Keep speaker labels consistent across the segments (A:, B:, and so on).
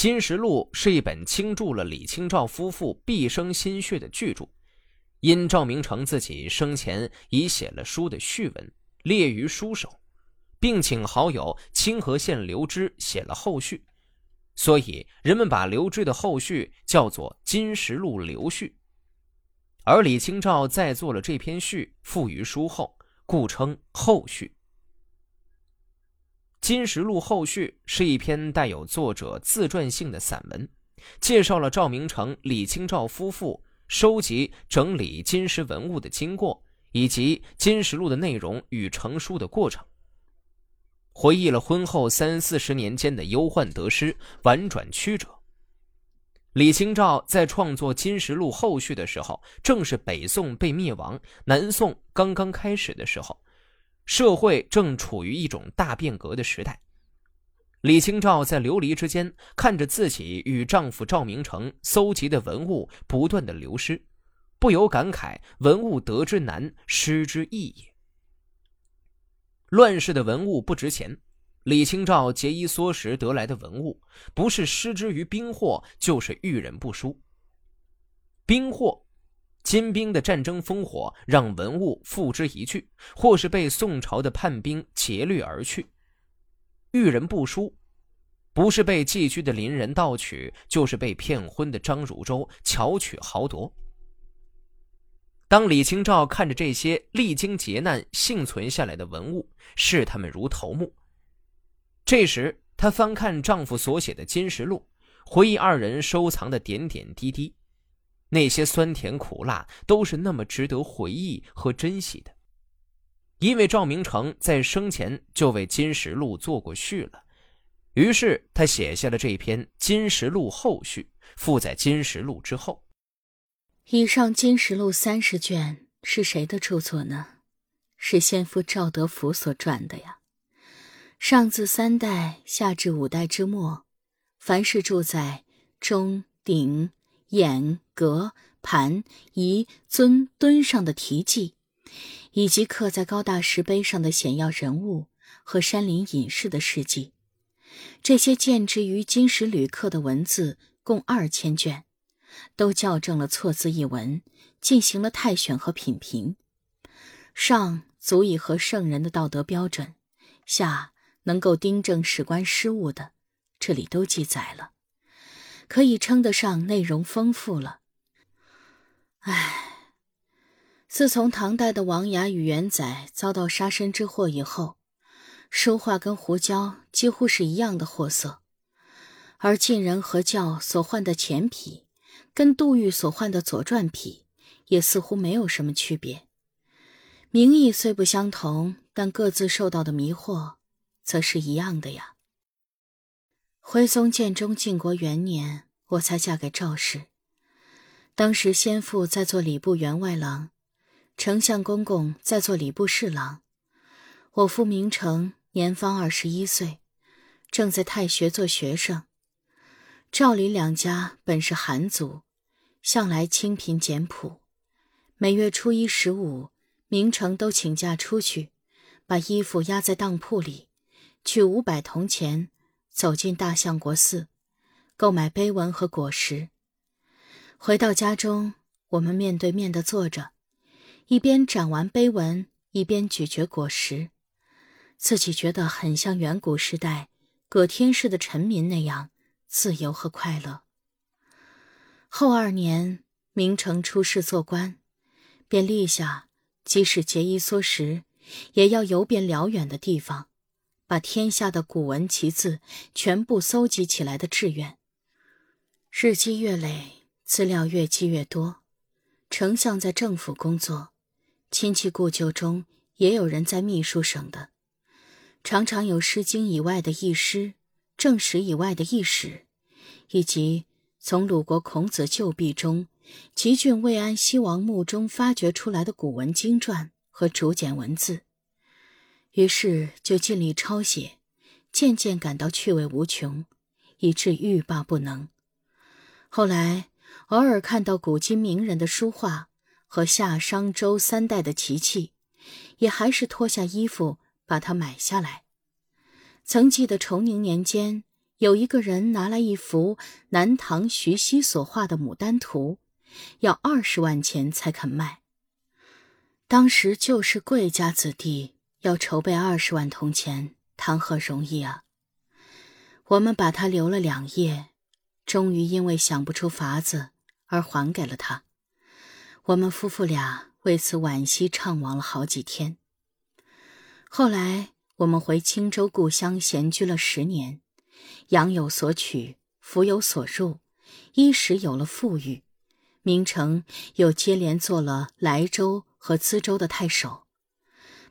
A: 金石录》是一本倾注了李清照夫妇毕生心血的巨著，因赵明诚自己生前已写了书的序文，列于书首，并请好友清河县刘知写了后续，所以人们把刘知的后续叫做《金石录刘序》，而李清照再做了这篇序，附于书后，故称后序。《金石录后续》是一篇带有作者自传性的散文，介绍了赵明诚、李清照夫妇收集整理金石文物的经过，以及《金石录》的内容与成书的过程，回忆了婚后三四十年间的忧患得失、婉转曲折。李清照在创作《金石录后续》的时候，正是北宋被灭亡、南宋刚刚开始的时候。社会正处于一种大变革的时代，李清照在流离之间，看着自己与丈夫赵明诚搜集的文物不断的流失，不由感慨：文物得之难，失之易也。乱世的文物不值钱，李清照节衣缩食得来的文物，不是失之于兵祸，就是遇人不淑。兵祸。金兵的战争烽火让文物付之一炬，或是被宋朝的叛兵劫掠而去。遇人不淑，不是被寄居的邻人盗取，就是被骗婚的张汝舟巧取豪夺。当李清照看着这些历经劫难幸存下来的文物，视他们如头目。这时，她翻看丈夫所写的《金石录》，回忆二人收藏的点点滴滴。那些酸甜苦辣都是那么值得回忆和珍惜的，因为赵明诚在生前就为《金石录》做过序了，于是他写下了这篇《金石录后序》，附在《金石录》之后。
B: 以上《金石录》三十卷是谁的著作呢？是先夫赵德福所撰的呀。上自三代，下至五代之末，凡是住在中鼎。眼、阁、盘、仪、尊、墩上的题记，以及刻在高大石碑上的显要人物和山林隐士的事迹，这些见之于金石旅刻的文字共二千卷，都校正了错字一文，进行了太选和品评。上足以和圣人的道德标准，下能够订正史官失误的，这里都记载了。可以称得上内容丰富了。唉，自从唐代的王涯与元载遭到杀身之祸以后，书画跟胡椒几乎是一样的货色，而晋人和教所换的钱皮，跟杜预所换的左传皮，也似乎没有什么区别。名义虽不相同，但各自受到的迷惑，则是一样的呀。徽宗建中靖国元年，我才嫁给赵氏。当时先父在做礼部员外郎，丞相公公在做礼部侍郎。我父明成年方二十一岁，正在太学做学生。赵李两家本是寒族，向来清贫简朴。每月初一、十五，明成都请假出去，把衣服压在当铺里，取五百铜钱。走进大相国寺，购买碑文和果实。回到家中，我们面对面的坐着，一边展完碑文，一边咀嚼果实，自己觉得很像远古时代葛天氏的臣民那样自由和快乐。后二年，明成出仕做官，便立下即使节衣缩食，也要游遍辽远的地方。把天下的古文奇字全部搜集起来的志愿，日积月累，资料越积越多。丞相在政府工作，亲戚故旧中也有人在秘书省的，常常有《诗经》以外的异诗，正史以外的异史，以及从鲁国孔子旧壁中、齐郡魏安西王墓中发掘出来的古文经传和竹简文字。于是就尽力抄写，渐渐感到趣味无穷，以致欲罢不能。后来偶尔看到古今名人的书画和夏商周三代的奇器，也还是脱下衣服把它买下来。曾记得崇宁年间有一个人拿来一幅南唐徐熙所画的牡丹图，要二十万钱才肯卖。当时就是贵家子弟，要筹备二十万铜钱，谈何容易啊！我们把它留了两夜，终于因为想不出法子而还给了他。我们夫妇俩为此惋惜怅惘了好几天。后来我们回青州故乡闲居了十年。养有所取，福有所入，衣食有了富裕。明成又接连做了莱州和淄州的太守，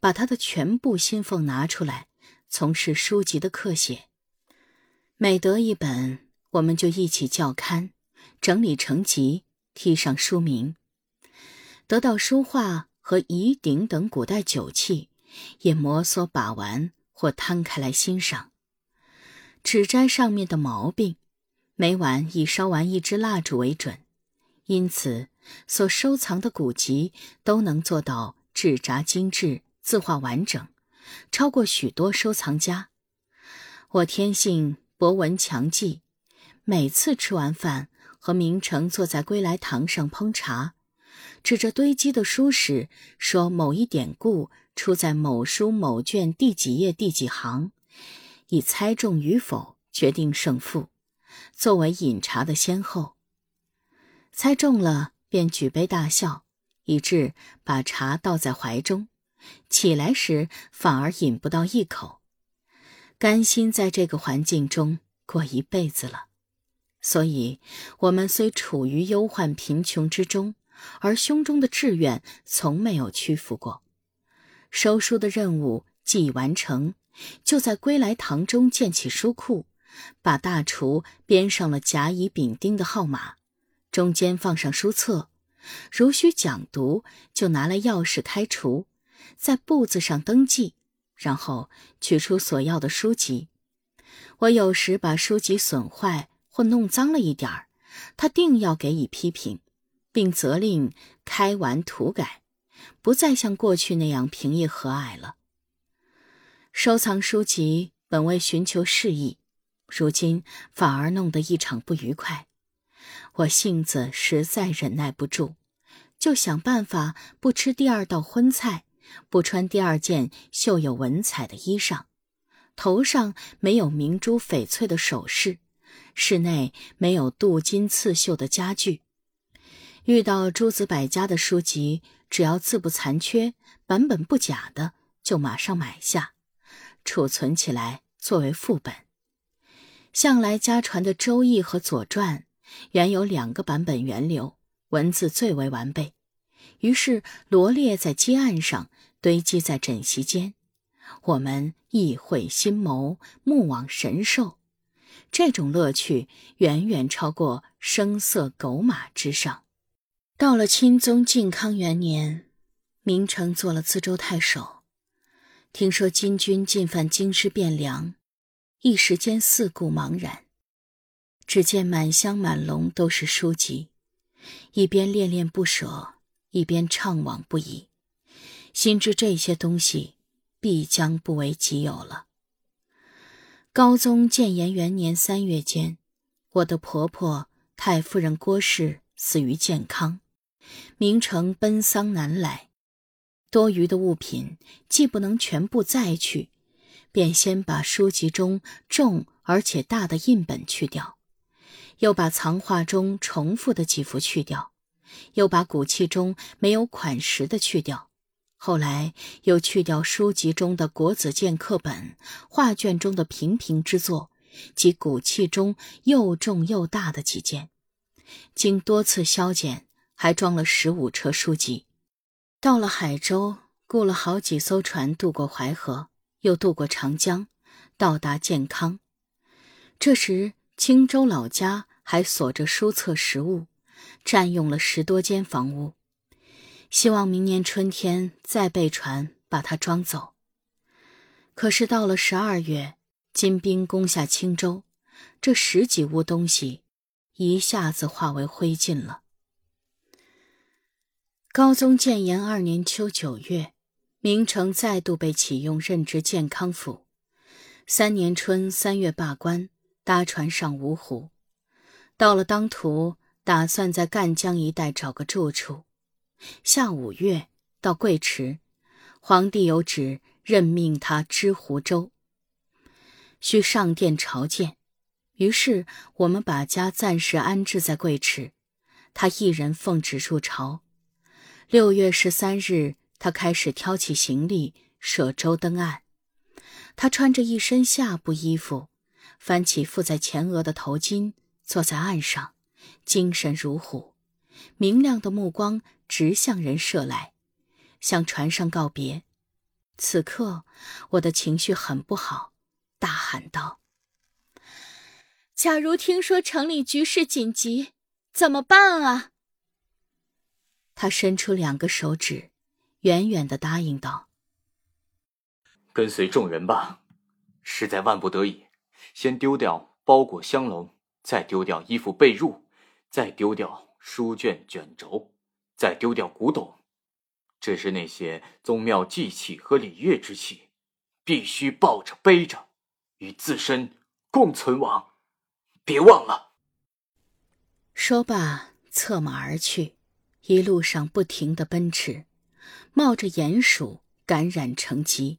B: 把他的全部薪俸拿出来，从事书籍的刻写。每得一本，我们就一起校勘，整理成集，题上书名。得到书画和仪鼎等古代酒器，也摩挲把玩或摊开来欣赏。指摘上面的毛病，每晚以烧完一支蜡烛为准，因此所收藏的古籍都能做到纸札精致、字画完整，超过许多收藏家。我天性博闻强记，每次吃完饭和明成坐在归来堂上烹茶，指着堆积的书时说某一典故出在某书某卷第几页第几行。以猜中与否决定胜负，作为饮茶的先后。猜中了便举杯大笑，以致把茶倒在怀中，起来时反而饮不到一口，甘心在这个环境中过一辈子了。所以，我们虽处于忧患贫穷之中，而胸中的志愿从没有屈服过。收书的任务既已完成。就在归来堂中建起书库，把大厨编上了甲乙丙丁的号码，中间放上书册，如需讲读，就拿来钥匙开除，在簿子上登记，然后取出所要的书籍。我有时把书籍损坏或弄脏了一点儿，他定要给予批评，并责令开完涂改，不再像过去那样平易和蔼了。收藏书籍本为寻求适意，如今反而弄得一场不愉快。我性子实在忍耐不住，就想办法不吃第二道荤菜，不穿第二件绣有文彩的衣裳，头上没有明珠翡翠的首饰，室内没有镀金刺绣的家具。遇到诸子百家的书籍，只要字不残缺、版本不假的，就马上买下。储存起来作为副本。向来家传的《周易》和《左传》，原有两个版本源流，文字最为完备，于是罗列在阶案上，堆积在枕席间。我们意会心谋，目往神兽，这种乐趣远远超过声色狗马之上。到了钦宗靖康元年，明成做了淄州太守。听说金军进犯京师汴梁，一时间四顾茫然。只见满箱满笼都是书籍，一边恋恋不舍，一边怅惘不已，心知这些东西必将不为己有了。高宗建炎元年三月间，我的婆婆太夫人郭氏死于健康，明成奔丧南来。多余的物品既不能全部再去，便先把书籍中重而且大的印本去掉，又把藏画中重复的几幅去掉，又把古器中没有款识的去掉，后来又去掉书籍中的国子监课本、画卷中的平平之作及古器中又重又大的几件。经多次削减，还装了十五车书籍。到了海州，雇了好几艘船渡过淮河，又渡过长江，到达建康。这时青州老家还锁着书册实物，占用了十多间房屋。希望明年春天再备船把它装走。可是到了十二月，金兵攻下青州，这十几屋东西一下子化为灰烬了。高宗建炎二年秋九月，明成再度被启用任职健康府。三年春三月罢官，搭船上芜湖，到了当涂，打算在赣江一带找个住处。下五月到贵池，皇帝有旨任命他知湖州，需上殿朝见。于是我们把家暂时安置在贵池，他一人奉旨入朝。六月十三日，他开始挑起行李，舍舟登岸。他穿着一身下布衣服，翻起附在前额的头巾，坐在岸上，精神如虎，明亮的目光直向人射来，向船上告别。此刻，我的情绪很不好，大喊道：“假如听说城里局势紧急，怎么办啊？”他伸出两个手指，远远的答应道。
C: 跟随众人吧，实在万不得已，先丢掉包裹香笼，再丢掉衣服被褥，再丢掉书卷卷轴，再丢掉古董。这是那些宗庙祭器和礼乐之器，必须抱着背着，与自身共存亡。别忘了。
B: 说罢，策马而去，一路上不停的奔驰，冒着鼹鼠感染成疾。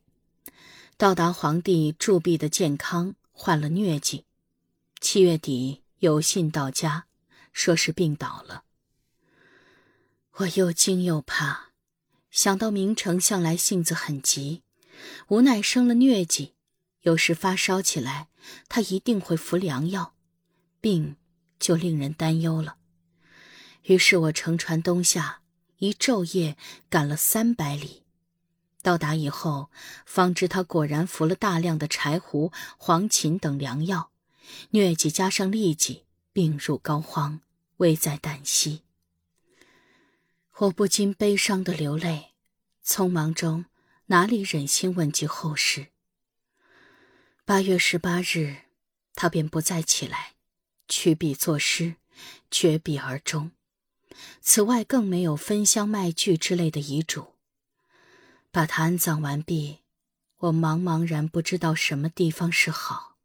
B: 到达皇帝铸币的健康患了疟疾，七月底有信到家，说是病倒了。我又惊又怕，想到明成向来性子很急，无奈生了疟疾，有时发烧起来，他一定会服良药，病就令人担忧了。于是我乘船东下，一昼夜赶了三百里。到达以后，方知他果然服了大量的柴胡、黄芩等良药，疟疾加上痢疾，病入膏肓，危在旦夕。我不禁悲伤的流泪，匆忙中哪里忍心问及后事。八月十八日，他便不再起来，取笔作诗，绝笔而终。此外，更没有分香卖具之类的遗嘱。把他安葬完毕，我茫茫然不知道什么地方是好。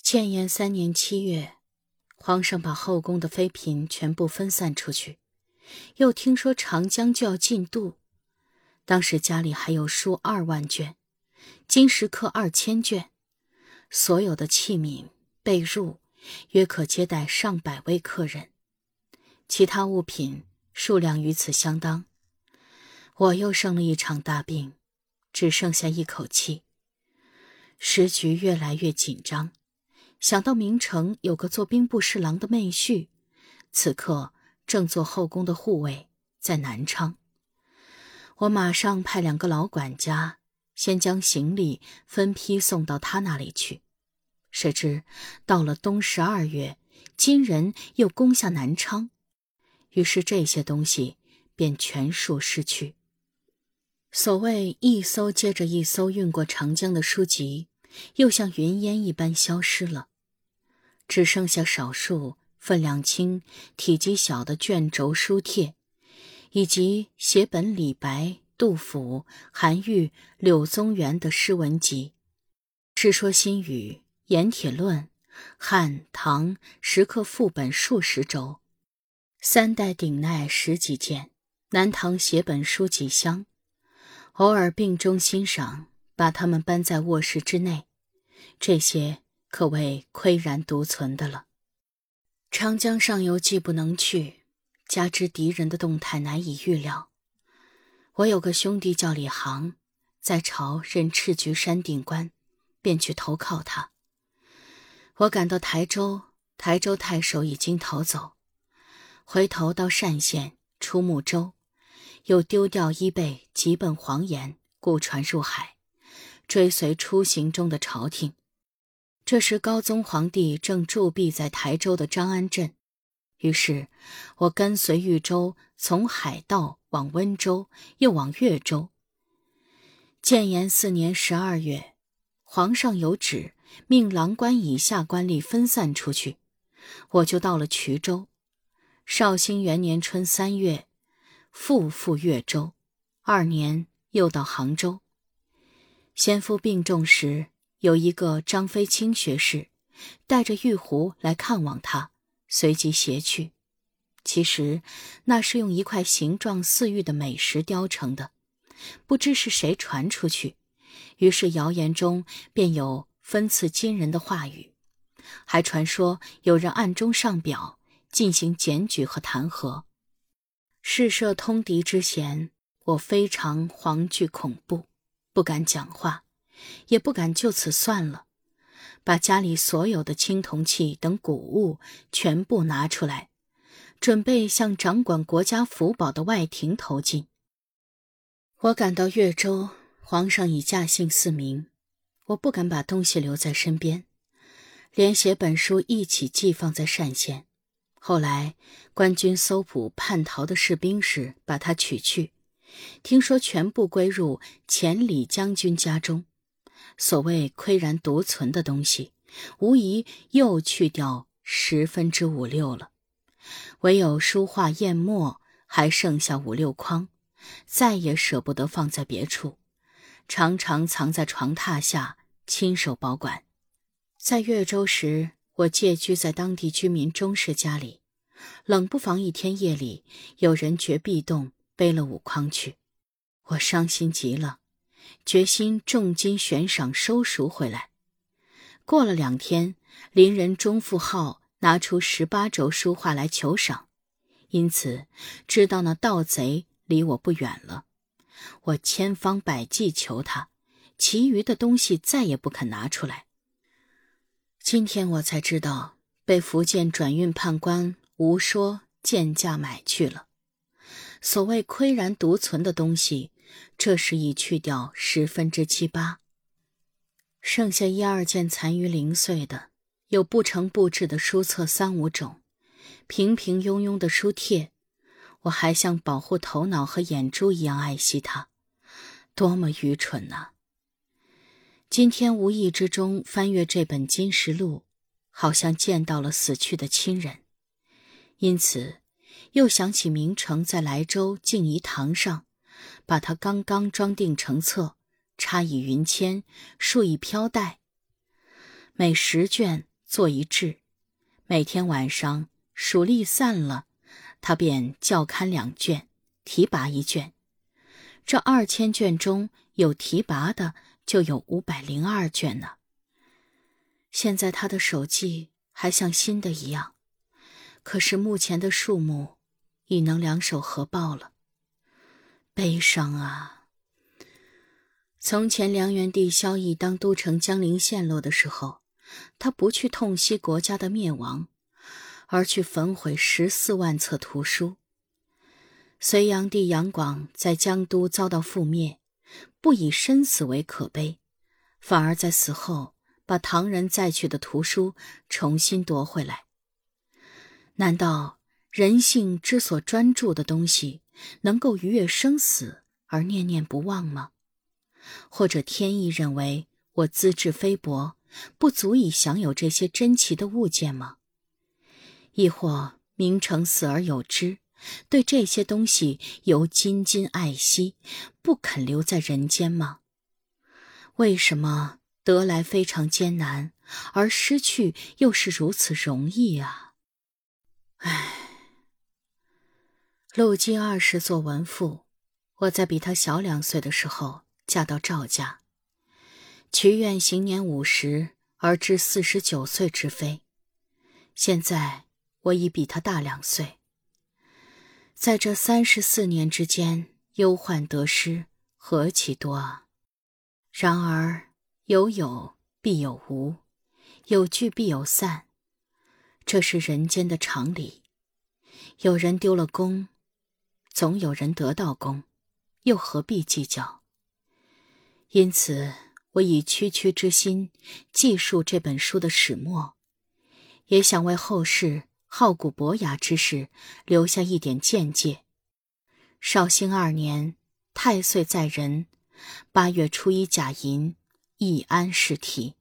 B: 建炎三年七月，皇上把后宫的妃嫔全部分散出去，又听说长江就要禁渡，当时家里还有书二万卷，金石刻二千卷，所有的器皿被褥约可接待上百位客人，其他物品数量与此相当。我又生了一场大病，只剩下一口气。时局越来越紧张，想到明城有个做兵部侍郎的妹婿，此刻正做后宫的护卫，在南昌。我马上派两个老管家，先将行李分批送到他那里去。谁知到了冬十二月，金人又攻下南昌，于是这些东西便全数失去。所谓一艘接着一艘运过长江的书籍，又像云烟一般消失了，只剩下少数分量轻、体积小的卷轴书帖，以及写本李白、杜甫、韩愈、柳宗元的诗文集，《世说新语》《盐铁论》，汉唐石刻副本数十轴，三代鼎鼐十几件，南唐写本书几箱。偶尔病中欣赏，把它们搬在卧室之内，这些可谓岿然独存的了。长江上游既不能去，加之敌人的动态难以预料，我有个兄弟叫李航，在朝任赤菊山顶官，便去投靠他。我赶到台州，台州太守已经逃走，回头到单县出睦州。又丢掉衣被，急奔黄岩，雇船入海，追随出行中的朝廷。这时高宗皇帝正驻跸在台州的张安镇，于是我跟随豫州，从海道往温州，又往越州。建炎四年十二月，皇上有旨，命郎官以下官吏分散出去，我就到了衢州。绍兴元年春三月。复赴越州，二年又到杭州。先夫病重时，有一个张飞清学士，带着玉壶来看望他，随即携去。其实那是用一块形状似玉的美石雕成的，不知是谁传出去，于是谣言中便有分赐金人的话语，还传说有人暗中上表进行检举和弹劾。事涉通敌之嫌，我非常惶惧恐怖，不敢讲话，也不敢就此算了，把家里所有的青铜器等古物全部拿出来。准备向掌管国家福宝的外廷投进。我赶到越州，皇上已驾幸四明，我不敢把东西留在身边，连写本书一起寄放在单县。后来官军搜捕叛逃的士兵时，把它取去，听说全部归入前李将军家中。所谓岿然独存的东西，无疑又去掉十分之五六了。唯有书画砚墨还剩下五六筐，再也舍不得放在别处，常常藏在床榻下，亲手保管。在越州时，我借居在当地居民钟氏家里，冷不防一天夜里有人掘壁洞，背了五筐去，我伤心极了，决心重金悬赏收赎回来。过了两天，邻人钟富浩。拿出十八轴书画来求赏，因此知道那盗贼离我不远了。我千方百计求他，其余的东西再也不肯拿出来。今天我才知道，被福建转运判官吴说贱价买去了。所谓岿然独存的东西，这时已去掉十分之七八，剩下一二件残余零碎的。有不成布置的书册三五种，平平庸庸的书帖，我还像保护头脑和眼珠一样爱惜它，多么愚蠢呐！今天无意之中翻阅这本《金石录》，好像见到了死去的亲人，因此又想起明成在莱州静怡堂上，把它刚刚装订成册，插以云签，束以飘带，每十卷。做一制，每天晚上数力散了，他便校勘两卷，提拔一卷。这二千卷中有提拔的，就有五百零二卷呢。现在他的手记还像新的一样，可是目前的数目已能两手合抱了。悲伤啊！从前梁元帝萧绎当都城江陵陷落的时候。他不去痛惜国家的灭亡，而去焚毁十四万册图书。隋炀帝杨广在江都遭到覆灭，不以身死为可悲，反而在死后把唐人载去的图书重新夺回来。难道人性之所专注的东西，能够逾越生死而念念不忘吗？或者天意认为我资质菲薄？不足以享有这些珍奇的物件吗？亦或明成死而有之，对这些东西由津津爱惜，不肯留在人间吗？为什么得来非常艰难，而失去又是如此容易啊？唉，陆金二十做文妇，我在比他小两岁的时候嫁到赵家。曲愿行年五十而至四十九岁之非，现在我已比他大两岁。在这三十四年之间，忧患得失何其多啊！然而有有必有无，有聚必有散，这是人间的常理。有人丢了功，总有人得到功，又何必计较？因此。我以区区之心记述这本书的始末，也想为后世好古博雅之士留下一点见解。绍兴二年，太岁在人，八月初一甲寅，易安是题。